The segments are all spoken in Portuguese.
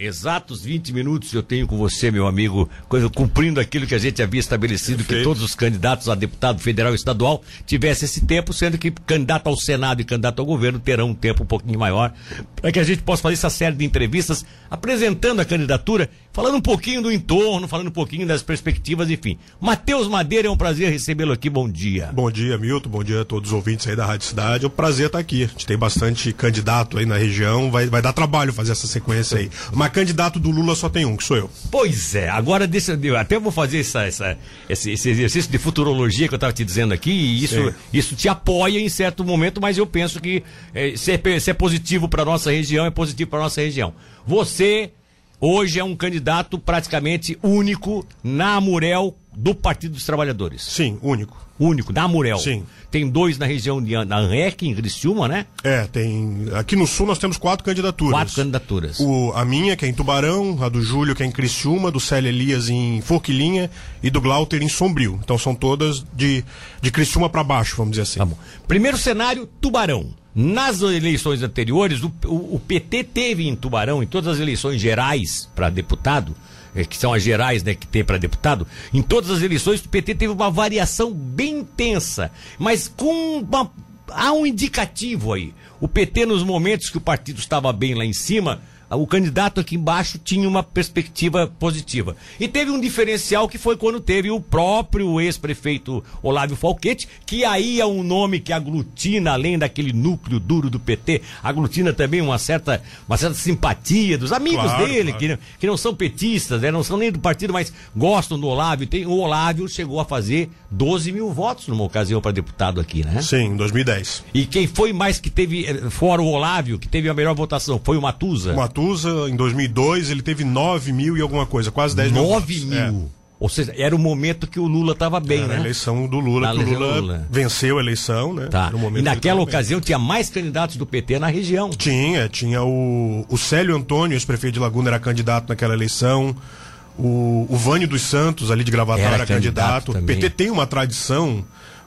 exatos 20 minutos eu tenho com você, meu amigo, cumprindo aquilo que a gente havia estabelecido, Perfeito. que todos os candidatos a deputado federal e estadual tivessem esse tempo, sendo que candidato ao Senado e candidato ao governo terão um tempo um pouquinho maior, para que a gente possa fazer essa série de entrevistas apresentando a candidatura, falando um pouquinho do entorno, falando um pouquinho das perspectivas, enfim. Matheus Madeira, é um prazer recebê-lo aqui, bom dia. Bom dia, Milton, bom dia a todos os ouvintes aí da Rádio Cidade, é um prazer estar aqui. A gente tem bastante candidato aí na região, vai, vai dar trabalho fazer essa sequência aí. Mas candidato do Lula só tem um, que sou eu. Pois é, agora deixa eu até vou fazer essa, essa esse, esse, exercício de futurologia que eu estava te dizendo aqui, e isso, isso te apoia em certo momento, mas eu penso que é, se, é, se é positivo para nossa região, é positivo para nossa região. Você hoje é um candidato praticamente único na Murel do Partido dos Trabalhadores. Sim, único. Único, da Murel. Sim. Tem dois na região de ANREC, em Criciúma, né? É, tem. Aqui no sul nós temos quatro candidaturas. Quatro candidaturas. O, a minha, que é em Tubarão, a do Júlio, que é em Criciúma, do Célio Elias em Forquilinha e do Glauter em Sombrio. Então são todas de, de Criciúma para baixo, vamos dizer assim. Tá bom. Primeiro cenário, Tubarão. Nas eleições anteriores, o, o, o PT teve em Tubarão, em todas as eleições gerais para deputado, é, que são as gerais né, que tem para deputado, em todas as eleições o PT teve uma variação bem intensa, mas com uma, há um indicativo aí. O PT, nos momentos que o partido estava bem lá em cima, o candidato aqui embaixo tinha uma perspectiva positiva. E teve um diferencial que foi quando teve o próprio ex-prefeito Olávio Falquete, que aí é um nome que aglutina, além daquele núcleo duro do PT, aglutina também uma certa, uma certa simpatia dos amigos claro, dele, claro. Que, que não são petistas, né, não são nem do partido, mas gostam do Olávio. Tem, o Olávio chegou a fazer 12 mil votos numa ocasião para deputado aqui, né? Sim, em 2010. E quem foi mais que teve, eh, fora o Olávio, que teve a melhor votação, foi o Matusa? Matusa Matusa, em 2002, ele teve 9 mil e alguma coisa, quase 10 mil. 9 mil? É. Ou seja, era o momento que o Lula estava bem, era né? a eleição do Lula, que o Lula, Lula, venceu a eleição, né? Tá. e naquela ocasião bem. tinha mais candidatos do PT na região. Tinha, tinha o, o Célio Antônio, ex-prefeito de Laguna, era candidato naquela eleição. O, o Vânio dos Santos, ali de Gravatar, era, era candidato. O PT tem uma tradição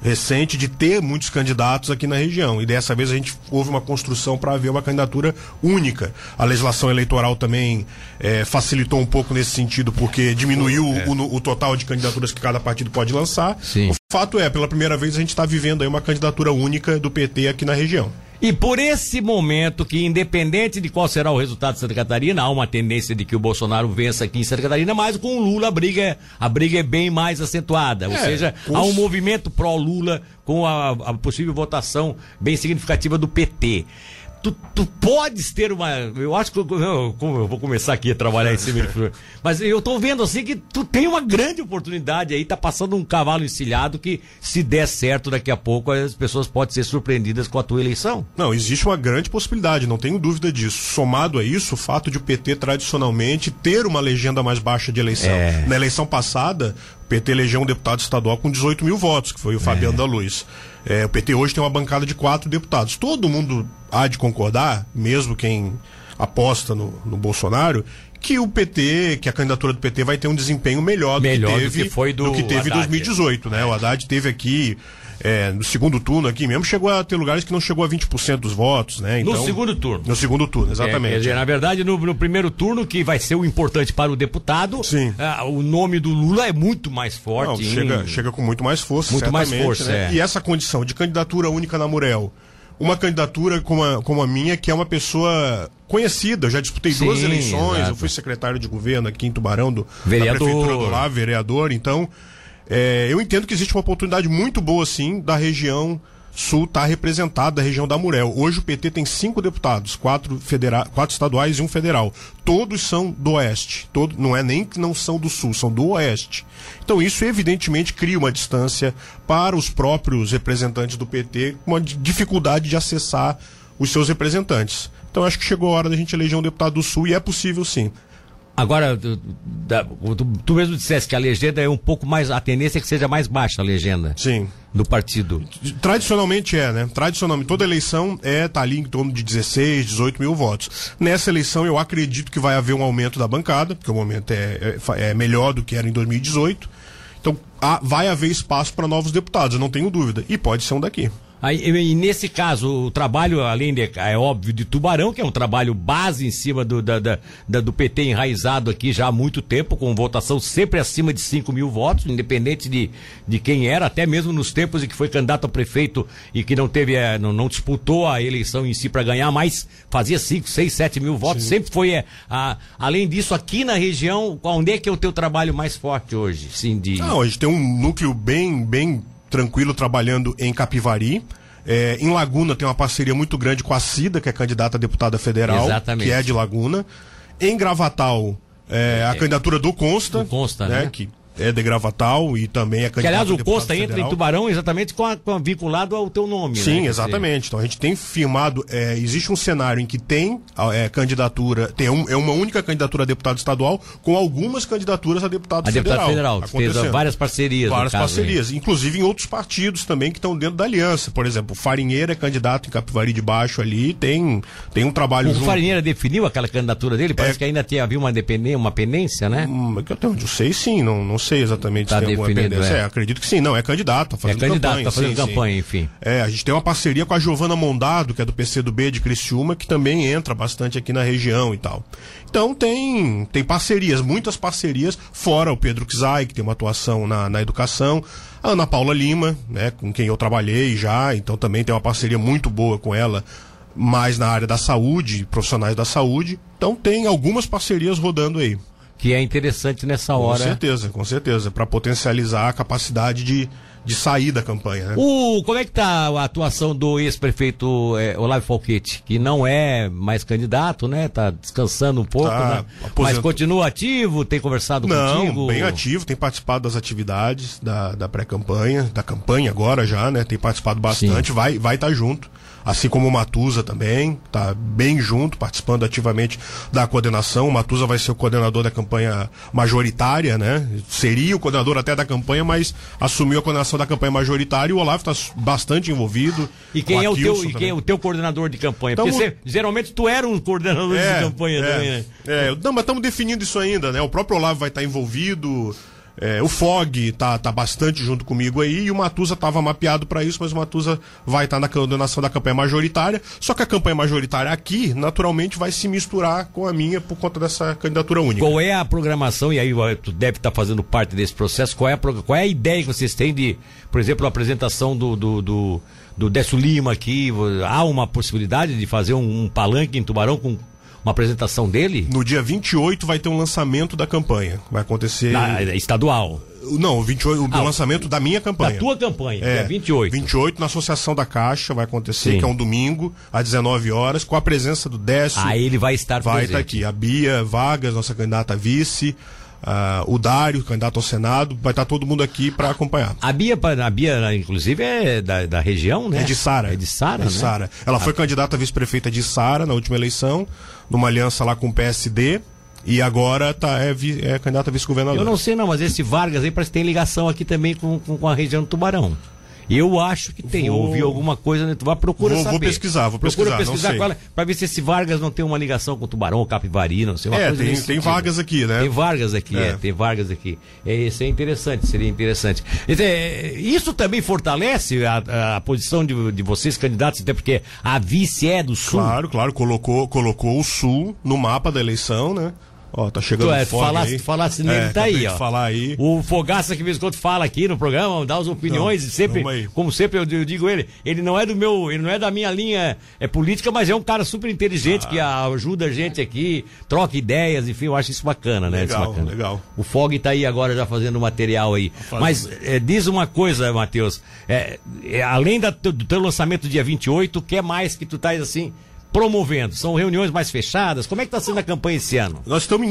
recente de ter muitos candidatos aqui na região. E dessa vez a gente houve uma construção para haver uma candidatura única. A legislação eleitoral também é, facilitou um pouco nesse sentido, porque diminuiu é. o, o, total de candidaturas que cada partido pode lançar. Sim. O fato é, pela primeira vez a gente está vivendo aí uma candidatura única do PT aqui na região. E por esse momento que, independente de qual será o resultado de Santa Catarina, há uma tendência de que o Bolsonaro vença aqui em Santa Catarina, mas com o Lula a briga, é, a briga é bem mais acentuada. É, Ou seja, há um movimento pró-Lula com a, a possível votação bem significativa do PT tu, tu podes ter uma. Eu acho que eu, eu, eu vou começar aqui a trabalhar em cima Mas eu tô vendo assim que tu tem uma grande oportunidade aí, tá passando um cavalo encilhado que, se der certo daqui a pouco, as pessoas podem ser surpreendidas com a tua eleição. Não, existe uma grande possibilidade, não tenho dúvida disso. Somado a isso, o fato de o PT tradicionalmente ter uma legenda mais baixa de eleição. É. Na eleição passada, o PT elegeu um deputado estadual com 18 mil votos, que foi o Fabiano é. da Luz. É, o PT hoje tem uma bancada de quatro deputados. Todo mundo há de concordar, mesmo quem aposta no, no Bolsonaro, que o PT, que a candidatura do PT vai ter um desempenho melhor, melhor do que teve, do que foi do, do que teve em 2018, né? O Haddad teve aqui é, no segundo turno aqui mesmo, chegou a ter lugares que não chegou a 20% dos votos, né? Então, no segundo turno. No segundo turno, exatamente. É, dizer, na verdade, no, no, primeiro turno, que vai ser o importante para o deputado, Sim. Ah, o nome do Lula é muito mais forte. Não, chega, chega com muito mais força, Muito mais força, né? é. E essa condição de candidatura única na Murel, uma candidatura como a, como a minha, que é uma pessoa conhecida, eu já disputei Sim, duas eleições, exato. eu fui secretário de governo aqui em Tubarão, do, vereador. da prefeitura do lá, vereador, então é, eu entendo que existe uma oportunidade muito boa, sim, da região sul estar tá representada, da região da Murel. Hoje o PT tem cinco deputados, quatro, federa quatro estaduais e um federal. Todos são do oeste. Todo, não é nem que não são do sul, são do oeste. Então isso evidentemente cria uma distância para os próprios representantes do PT, uma dificuldade de acessar os seus representantes. Então acho que chegou a hora da gente eleger um deputado do sul e é possível sim. Agora, tu, tu, mesmo disseste que a legenda é um pouco mais. A tendência é que seja mais baixa a legenda. Sim. Do partido. Tradicionalmente é, né? Tradicionalmente. Toda eleição é tá ali em torno de 16, 18 mil votos. Nessa eleição eu acredito que vai haver um aumento da bancada, porque o momento é, é, é melhor do que era em 2018. Então há, vai haver espaço para novos deputados, eu não tenho dúvida. E pode ser um daqui. Aí, e nesse caso, o trabalho, além de, é óbvio, de Tubarão, que é um trabalho base em cima do, da, da, da, do PT enraizado aqui já há muito tempo, com votação sempre acima de 5 mil votos, independente de, de quem era, até mesmo nos tempos em que foi candidato a prefeito e que não teve, é, não, não disputou a eleição em si para ganhar, mas fazia 5, 6, 7 mil votos, Sim. sempre foi. É, a, além disso, aqui na região, onde é que é o teu trabalho mais forte hoje? Sim, de... Não, a gente tem um núcleo bem, bem tranquilo trabalhando em Capivari. É, em Laguna tem uma parceria muito grande com a Cida, que é candidata a deputada federal, Exatamente. que é de Laguna. Em Gravatal, é, a é, candidatura do Consta, do Consta né, né? que é de Gravatal e também é candidato Que aliás o Costa federal. entra em Tubarão exatamente com a, com a, vinculado ao teu nome. Sim, né? exatamente. Então a gente tem firmado, é, existe um cenário em que tem é, candidatura, tem um, é uma única candidatura a deputado estadual com algumas candidaturas a deputado a federal. Deputado federal, fez várias parcerias. Várias caso, parcerias, hein? inclusive em outros partidos também que estão dentro da aliança. Por exemplo, o Farinheira é candidato em Capivari de Baixo ali, tem, tem um trabalho o junto. Farinheira definiu aquela candidatura dele? Parece é... que ainda tinha, havia uma, dependência, uma pendência, né? Hum, até onde eu sei, sim, não, não sei exatamente tá alguma pendência. É. é. acredito que sim, não, é candidato, tá fazendo é candidato, campanha. Tá fazendo sim, campanha, sim. enfim. É, a gente tem uma parceria com a Giovana Mondado, que é do PCdoB de Criciúma, que também entra bastante aqui na região e tal. Então tem, tem parcerias, muitas parcerias, fora o Pedro Kzai, que tem uma atuação na, na educação, a Ana Paula Lima, né, com quem eu trabalhei já, então também tem uma parceria muito boa com ela, mais na área da saúde, profissionais da saúde. Então tem algumas parcerias rodando aí que é interessante nessa hora. Com certeza, com certeza, para potencializar a capacidade de, de sair da campanha. Né? O, como é que tá a atuação do ex-prefeito é, Olavo Falquete, que não é mais candidato, né? Tá descansando um pouco, tá, né? Mas continua ativo, tem conversado não, contigo? bem ativo, tem participado das atividades da, da pré-campanha, da campanha agora já, né? Tem participado bastante, Sim. vai vai estar tá junto assim como o Matusa também, está bem junto, participando ativamente da coordenação. O Matusa vai ser o coordenador da campanha majoritária, né? Seria o coordenador até da campanha, mas assumiu a coordenação da campanha majoritária e o Olavo está bastante envolvido. E quem é o teu, e quem é o teu coordenador de campanha? Então, Porque você, geralmente tu era um coordenador é, de campanha é, também, né? É, não, mas estamos definindo isso ainda, né? O próprio Olavo vai estar envolvido. É, o Fog tá, tá bastante junto comigo aí e o Matusa estava mapeado para isso, mas o Matusa vai estar tá na coordenação da campanha majoritária. Só que a campanha majoritária aqui, naturalmente, vai se misturar com a minha por conta dessa candidatura única. Qual é a programação, e aí tu deve estar tá fazendo parte desse processo, qual é, a, qual é a ideia que vocês têm de, por exemplo, a apresentação do, do, do, do Décio Lima aqui? Há uma possibilidade de fazer um, um palanque em Tubarão com uma apresentação dele? No dia 28 vai ter um lançamento da campanha. Vai acontecer. Na, estadual. Não, 28, o ah, lançamento da minha campanha. Da tua campanha, é, dia 28. 28 na Associação da Caixa vai acontecer, Sim. que é um domingo, às 19 horas, com a presença do Décio. Ah, ele vai estar Vai presente. estar aqui. A Bia Vargas, nossa candidata a vice. Uh, o Dário, candidato ao Senado, vai estar todo mundo aqui para acompanhar. A Bia, a Bia, inclusive, é da, da região, né? É de Sara. É de Sara, é de né? Sara. Ela a... foi candidata a vice-prefeita de Sara na última eleição, numa aliança lá com o PSD. E agora tá, é, é candidata a vice-governador. Eu não sei não, mas esse Vargas aí parece que tem ligação aqui também com, com, com a região do Tubarão. Eu acho que tem. Vou... Ouvi alguma coisa, né? Tu vai procurar vou, saber. Vou pesquisar, vou pesquisar. Procura pesquisar qual, é, pra ver se esse Vargas não tem uma ligação com o Tubarão, Capivari, não sei. Uma é, tem, tem Vargas aqui, né? Tem Vargas aqui, é. é tem Vargas aqui. É, isso é interessante, seria interessante. É, isso também fortalece a, a posição de, de vocês, candidatos, até porque a vice é do Sul. Claro, claro, colocou, colocou o Sul no mapa da eleição, né? Ó, tá chegando tu, é, falasse, aí. falasse nele, é, tá aí, ó. Falar aí. O Fogaça que vez quando fala aqui no programa, dá as opiniões, não, sempre, como sempre eu, eu, digo ele, ele não é do meu, ele não é da minha linha é política, mas é um cara super inteligente ah. que ajuda a gente aqui, troca ideias, enfim, eu acho isso bacana, né? Legal, bacana. legal. O Fog tá aí agora já fazendo material aí. Mas é, diz uma coisa, Matheus, é, é, além da, do teu lançamento dia 28, o que é mais que tu tá assim promovendo? São reuniões mais fechadas? Como é que está sendo a campanha esse ano? Nós estamos.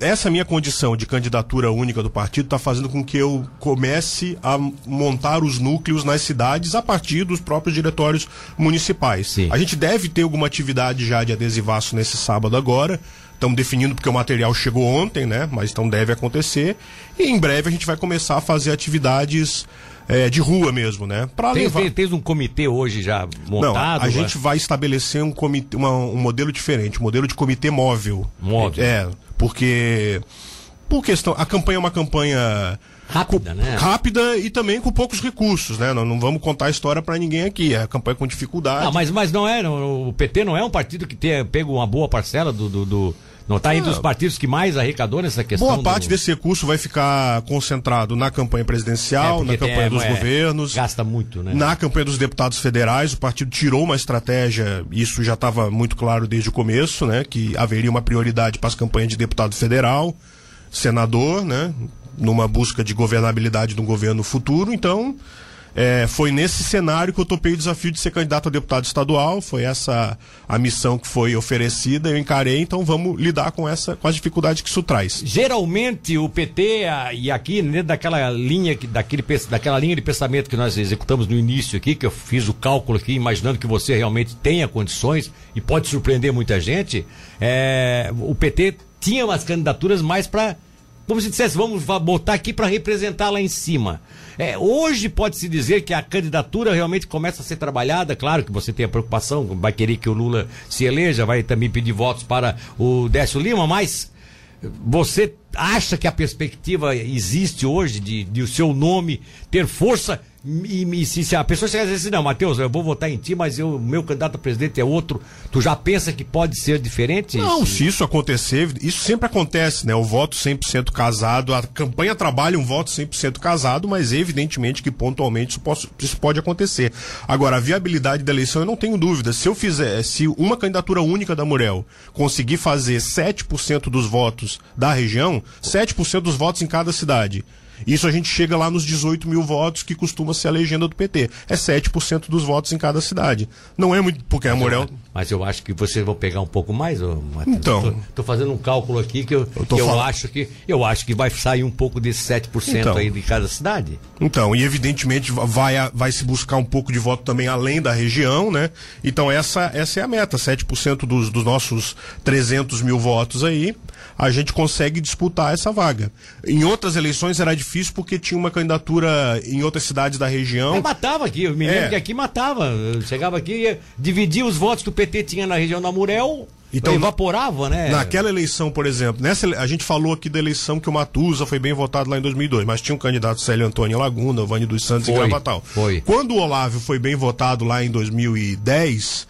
Essa minha condição de candidatura única do partido está fazendo com que eu comece a montar os núcleos nas cidades a partir dos próprios diretórios municipais. Sim. A gente deve ter alguma atividade já de adesivaço nesse sábado agora. Estamos definindo porque o material chegou ontem, né? Mas então deve acontecer. E em breve a gente vai começar a fazer atividades é, de rua mesmo, né? Para levar. Tem, tem um comitê hoje já montado? Não, a gente vai estabelecer um, comitê, uma, um modelo diferente, um modelo de comitê móvel. Móvel. É, porque por questão, a campanha é uma campanha Rápida, né? Rápida e também com poucos recursos, né? Não, não vamos contar a história para ninguém aqui. É a campanha com dificuldade. Não, mas, mas não é. O PT não é um partido que tenha pego uma boa parcela do. do, do não está entre os partidos que mais arrecadou nessa questão? Boa parte do... desse recurso vai ficar concentrado na campanha presidencial, é, na campanha tem, dos é, governos. Gasta muito, né? Na campanha dos deputados federais, o partido tirou uma estratégia, isso já estava muito claro desde o começo, né? Que haveria uma prioridade para as campanhas de deputado federal, senador, né? Numa busca de governabilidade de um governo futuro. Então, é, foi nesse cenário que eu topei o desafio de ser candidato a deputado estadual. Foi essa a missão que foi oferecida, eu encarei, então vamos lidar com essa com as dificuldades que isso traz. Geralmente o PT e aqui dentro daquela linha daquele daquela linha de pensamento que nós executamos no início aqui, que eu fiz o cálculo aqui, imaginando que você realmente tenha condições e pode surpreender muita gente, é, o PT tinha umas candidaturas mais para como se dissesse, vamos botar aqui para representar lá em cima. É, hoje pode-se dizer que a candidatura realmente começa a ser trabalhada. Claro que você tem a preocupação, vai querer que o Lula se eleja, vai também pedir votos para o Décio Lima, mas você acha que a perspectiva existe hoje de, de o seu nome ter força e, e se, se, a pessoa chegar e dizer assim, não, Matheus, eu vou votar em ti, mas o meu candidato a presidente é outro, tu já pensa que pode ser diferente? Não, se isso acontecer, isso sempre acontece, né? O voto 100% casado, a campanha trabalha um voto 100% casado, mas evidentemente que pontualmente isso, posso, isso pode acontecer. Agora, a viabilidade da eleição, eu não tenho dúvida. Se eu fizer, se uma candidatura única da Murel conseguir fazer 7% dos votos da região, 7% dos votos em cada cidade, isso a gente chega lá nos 18 mil votos que costuma ser a legenda do PT. É 7% dos votos em cada cidade. Não é muito, porque a Morel. Mas eu acho que vocês vão pegar um pouco mais, ô, Matheus. Então. Estou fazendo um cálculo aqui que eu, eu, que eu acho que eu acho que vai sair um pouco desse 7% então, aí de cada cidade. Então, e evidentemente vai, vai se buscar um pouco de voto também além da região, né? Então essa, essa é a meta, 7% dos, dos nossos 300 mil votos aí, a gente consegue disputar essa vaga. Em outras eleições era difícil porque tinha uma candidatura em outras cidades da região. É, matava aqui, eu me lembro é. que aqui matava. Eu chegava aqui, dividia os votos do PT tinha na região da Murel, então, evaporava, né? Naquela eleição, por exemplo, nessa, a gente falou aqui da eleição que o Matusa foi bem votado lá em 2002, mas tinha um candidato Célio Antônio Laguna, Vani dos Santos foi, e Gravatal. Foi. Quando o Olávio foi bem votado lá em 2010,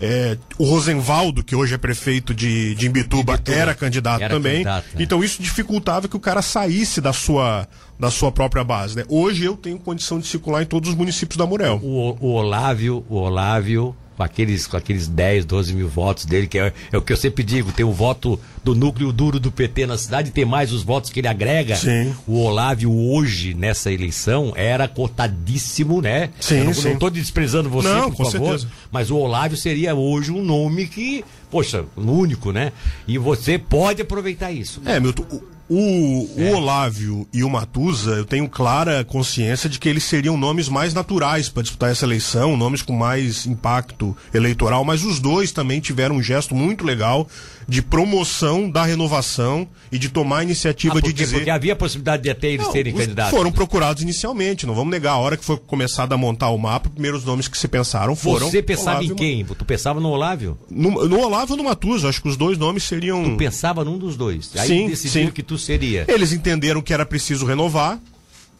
é, o Rosenvaldo, que hoje é prefeito de, de Imbituba, Imbituba. era candidato era também. Candidato, né? Então isso dificultava que o cara saísse da sua, da sua própria base. Né? Hoje eu tenho condição de circular em todos os municípios da Murel. O, o Olávio, o Olávio com aqueles, com aqueles 10, 12 mil votos dele, que é, é, o que eu sempre digo, tem o voto do núcleo duro do PT na cidade, tem mais os votos que ele agrega. Sim. O Olávio hoje, nessa eleição, era cotadíssimo, né? Sim, eu não, sim. não tô desprezando você, não, por favor, certeza. mas o Olávio seria hoje um nome que, poxa, único, né? E você pode aproveitar isso. É, Milton, o, é. o Olávio e o Matusa, eu tenho clara consciência de que eles seriam nomes mais naturais para disputar essa eleição, nomes com mais impacto eleitoral, mas os dois também tiveram um gesto muito legal de promoção da renovação e de tomar a iniciativa ah, porque, de dizer. Porque havia a possibilidade de até eles não, serem candidatos. Foram procurados inicialmente, não vamos negar. A hora que foi começado a montar o mapa, os primeiros nomes que se pensaram foram. Você pensava Olávio, em quem? Tu pensava no Olávio? No, no Olávio ou no Matusa, acho que os dois nomes seriam. Tu pensava num dos dois. Aí sim, decidiram sim. que tu seria. Eles entenderam que era preciso renovar.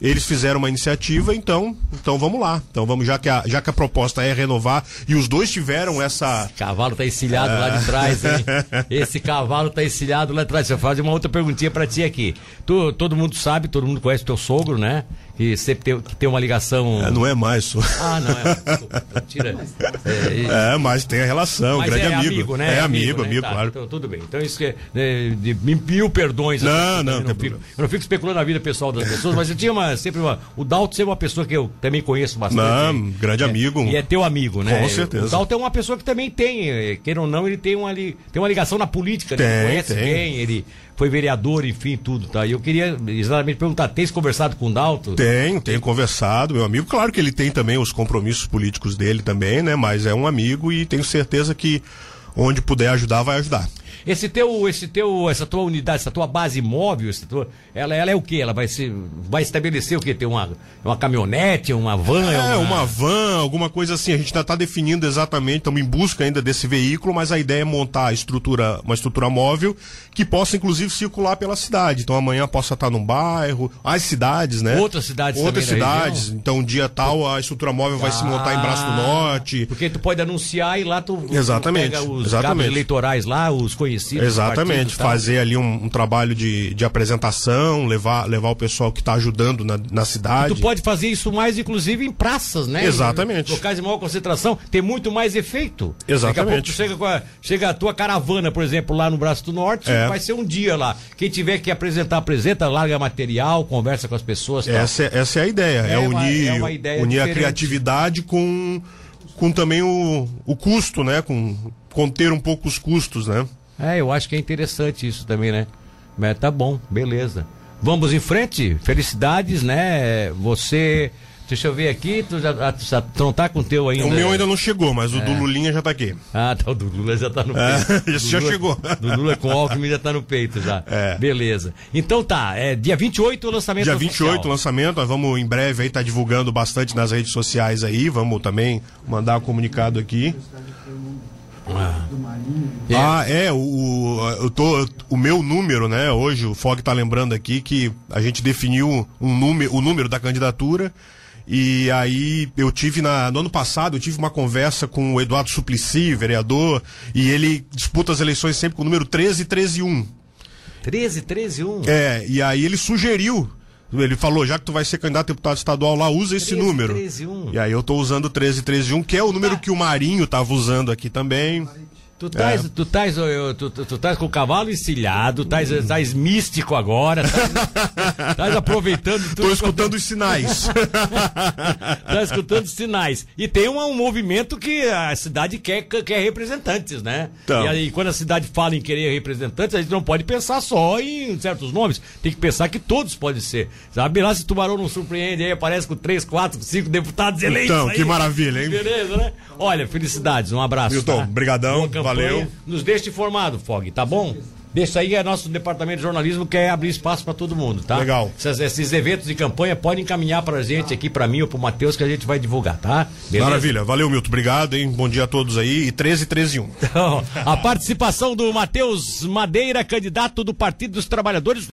Eles fizeram uma iniciativa, então, então vamos lá. Então vamos, já que a, já que a proposta é renovar e os dois tiveram essa. Esse cavalo tá encilhado é. lá de trás, hein? Esse cavalo tá encilhado lá de trás. Deixa eu fazer uma outra perguntinha para ti aqui. Tu, todo mundo sabe, todo mundo conhece teu sogro, né? Que sempre tem, que tem uma ligação. É, não é mais. Só. Ah, não é. Desculpa, tira. É, é, mas tem a relação, mas grande é amigo. amigo. né? É amigo, amigo, né? tá, claro. Então, tudo bem. Então isso que é, né, de mil perdões. Não, assim, não, eu não, fico, eu não fico especulando a vida pessoal das pessoas, mas eu tinha uma, sempre uma. O Dalton é uma pessoa que eu também conheço bastante. Não, grande é, amigo. E é teu amigo, né? Com certeza. O Dalton é uma pessoa que também tem, eh, queira ou não, ele tem uma, tem uma ligação na política, tem, né? Conhece tem. quem, ele foi vereador, enfim, tudo, tá? E eu queria exatamente perguntar, tens conversado com o Dalton? Tenho, tenho conversado, meu amigo. Claro que ele tem também os compromissos políticos dele também, né? Mas é um amigo e tenho certeza que onde puder ajudar, vai ajudar. Esse teu, esse teu, essa tua unidade, essa tua base móvel, essa tua, ela, ela é o quê? Ela vai ser, vai estabelecer o quê? Tem uma, uma caminhonete, uma van? É, uma... uma van, alguma coisa assim. A gente ainda está definindo exatamente, estamos em busca ainda desse veículo, mas a ideia é montar a estrutura, uma estrutura móvel que possa inclusive circular pela cidade. Então amanhã possa estar num bairro, as cidades, né? Outras cidades Outras cidades. Então um dia tal a estrutura móvel vai se montar em Braço do Norte. Porque tu pode anunciar e lá tu, exatamente, tu pega os exatamente. eleitorais lá, os conhecidos. Exatamente, fazer ali um, um, trabalho de, de apresentação, levar, levar o pessoal que está ajudando na, na cidade. E tu pode fazer isso mais, inclusive, em praças, né? Exatamente. Em locais de maior concentração, tem muito mais efeito. Exatamente. Daqui a pouco chega, com a, chega a tua caravana, por exemplo, lá no Braço do Norte, é. vai ser um dia lá. Quem tiver que apresentar, apresenta, larga material, conversa com as pessoas. Essa, é, essa é a ideia, é, é unir, uma, é ideia unir a criatividade com, com também o, o custo, né? Com conter um pouco os custos, né? É, eu acho que é interessante isso também, né? Mas tá bom, beleza. Vamos em frente, felicidades, né? Você Deixa eu ver aqui, tu já, ah, tu já tu não tá com o teu ainda. O meu ainda não chegou, mas o é. do Lulinha já tá aqui. Ah, tá, o do Lula já tá no é, peito. É, já Lula, chegou. Do Lula com Alckmin já tá no peito já. É. Beleza. Então tá, é dia 28 o lançamento Dia 28 oficial. o lançamento, nós vamos em breve aí tá divulgando bastante nas redes sociais aí, vamos também mandar um comunicado aqui. Ah, é. ah, é, o, eu tô, o meu número, né? Hoje o Fog tá lembrando aqui que a gente definiu um número, o número da candidatura e aí eu tive na, no ano passado, eu tive uma conversa com o Eduardo Suplicy, vereador, e ele disputa as eleições sempre com o número 13 13 1. 13 13 1? É, e aí ele sugeriu ele falou, já que tu vai ser candidato a deputado estadual lá, usa esse 13, número. 13, 1. E aí eu tô usando 13 13 1, que é o número ah. que o Marinho tava usando aqui também. Tu estás, é. tu, tás, tu, tu, tu tás com o cavalo encilhado, estás tás místico agora, estás aproveitando tudo. Estou escutando os sinais. Estás escutando os sinais. E tem um, um, movimento que a cidade quer, quer representantes, né? Então. E aí, quando a cidade fala em querer representantes, a gente não pode pensar só em certos nomes. Tem que pensar que todos podem ser. Sabe lá se Tubarão não surpreende, aí aparece com três, quatro, cinco deputados eleitos. Então, aí. que maravilha, hein? Beleza, né? Olha, felicidades, um abraço. Milton, tá? brigadão Valeu. Nos deixe informado, Fog, tá bom? Deixa aí é nosso departamento de jornalismo quer abrir espaço para todo mundo, tá? Legal. Esses, esses, eventos de campanha podem encaminhar pra gente aqui, para mim ou pro Matheus, que a gente vai divulgar, tá? Beleza? Maravilha. Valeu, Milton. Obrigado, hein? Bom dia a todos aí. E 13, 13 1. Então, a participação do Matheus Madeira, candidato do Partido dos Trabalhadores.